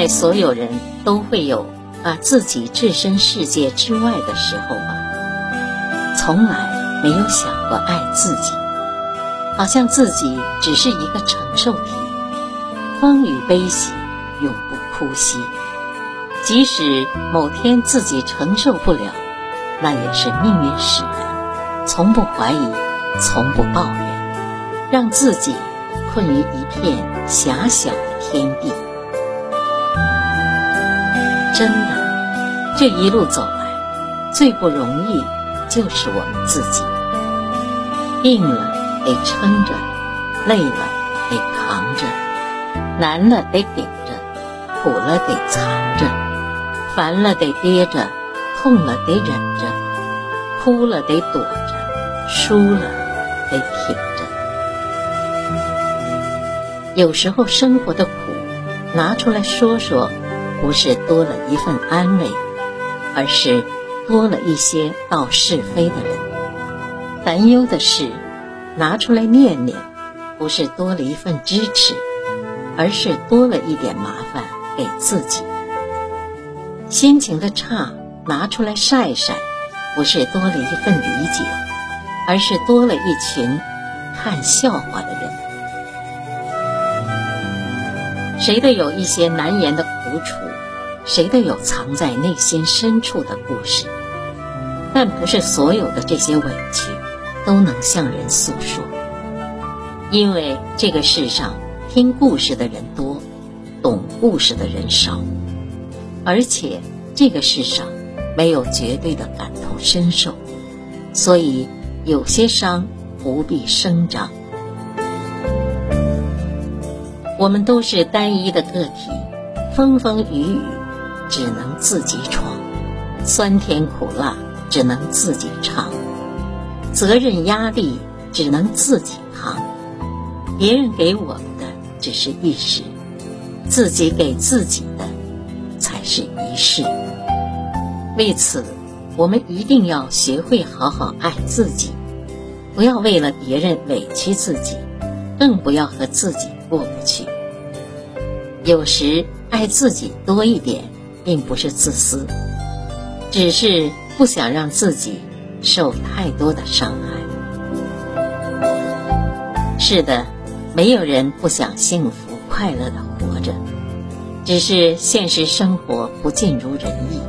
在所有人都会有把自己置身世界之外的时候吧？从来没有想过爱自己，好像自己只是一个承受体，风雨悲喜永不哭息。即使某天自己承受不了，那也是命运使然，从不怀疑，从不抱怨，让自己困于一片狭小的天地。真的，这一路走来，最不容易就是我们自己。病了得撑着，累了得扛着，难了得顶着，苦了得藏着，烦了得憋着，痛了得忍着，哭了得躲着，输了得挺着。有时候生活的苦，拿出来说说。不是多了一份安慰，而是多了一些道是非的人；烦忧的事拿出来念念，不是多了一份支持，而是多了一点麻烦给自己；心情的差拿出来晒晒，不是多了一份理解，而是多了一群看笑话的人。谁都有一些难言的苦楚。谁都有藏在内心深处的故事，但不是所有的这些委屈都能向人诉说，因为这个世上听故事的人多，懂故事的人少，而且这个世上没有绝对的感同身受，所以有些伤不必声张。我们都是单一的个体，风风雨雨。只能自己闯，酸甜苦辣只能自己尝，责任压力只能自己扛。别人给我们的只是一时，自己给自己的才是一世。为此，我们一定要学会好好爱自己，不要为了别人委屈自己，更不要和自己过不去。有时爱自己多一点。并不是自私，只是不想让自己受太多的伤害。是的，没有人不想幸福快乐的活着，只是现实生活不尽如人意，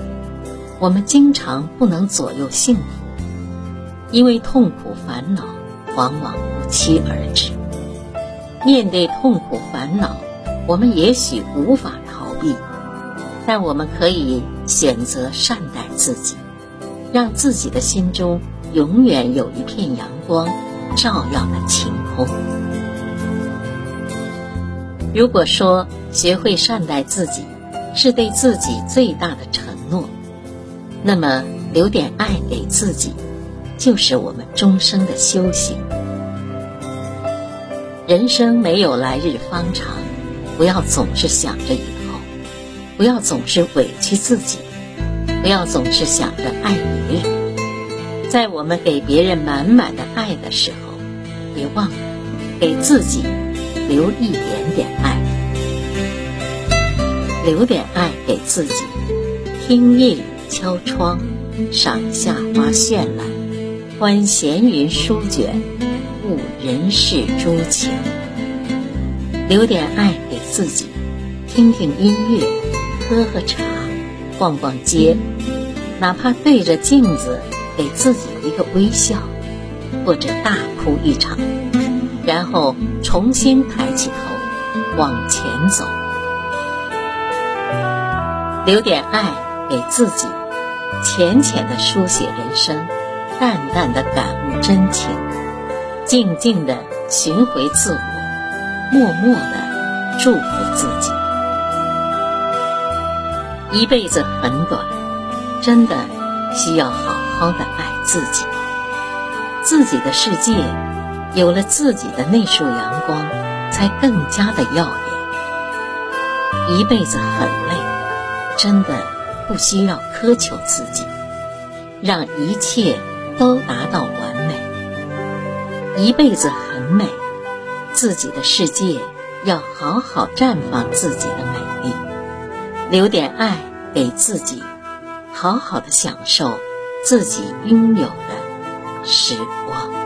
我们经常不能左右幸福，因为痛苦烦恼往往不期而至。面对痛苦烦恼，我们也许无法逃避。但我们可以选择善待自己，让自己的心中永远有一片阳光，照耀的晴空。如果说学会善待自己是对自己最大的承诺，那么留点爱给自己，就是我们终生的修行。人生没有来日方长，不要总是想着以后。不要总是委屈自己，不要总是想着爱别人。在我们给别人满满的爱的时候，别忘了给自己留一点点爱，留点爱给自己。听夜雨敲窗，赏夏花绚烂，观闲云舒卷，悟人世诸情。留点爱给自己，听听音乐。喝喝茶，逛逛街，哪怕对着镜子给自己一个微笑，或者大哭一场，然后重新抬起头往前走，留点爱给自己，浅浅的书写人生，淡淡的感悟真情，静静的寻回自我，默默的祝福自己。一辈子很短，真的需要好好的爱自己。自己的世界有了自己的那束阳光，才更加的耀眼。一辈子很累，真的不需要苛求自己，让一切都达到完美。一辈子很美，自己的世界要好好绽放自己的美。留点爱给自己，好好的享受自己拥有的时光。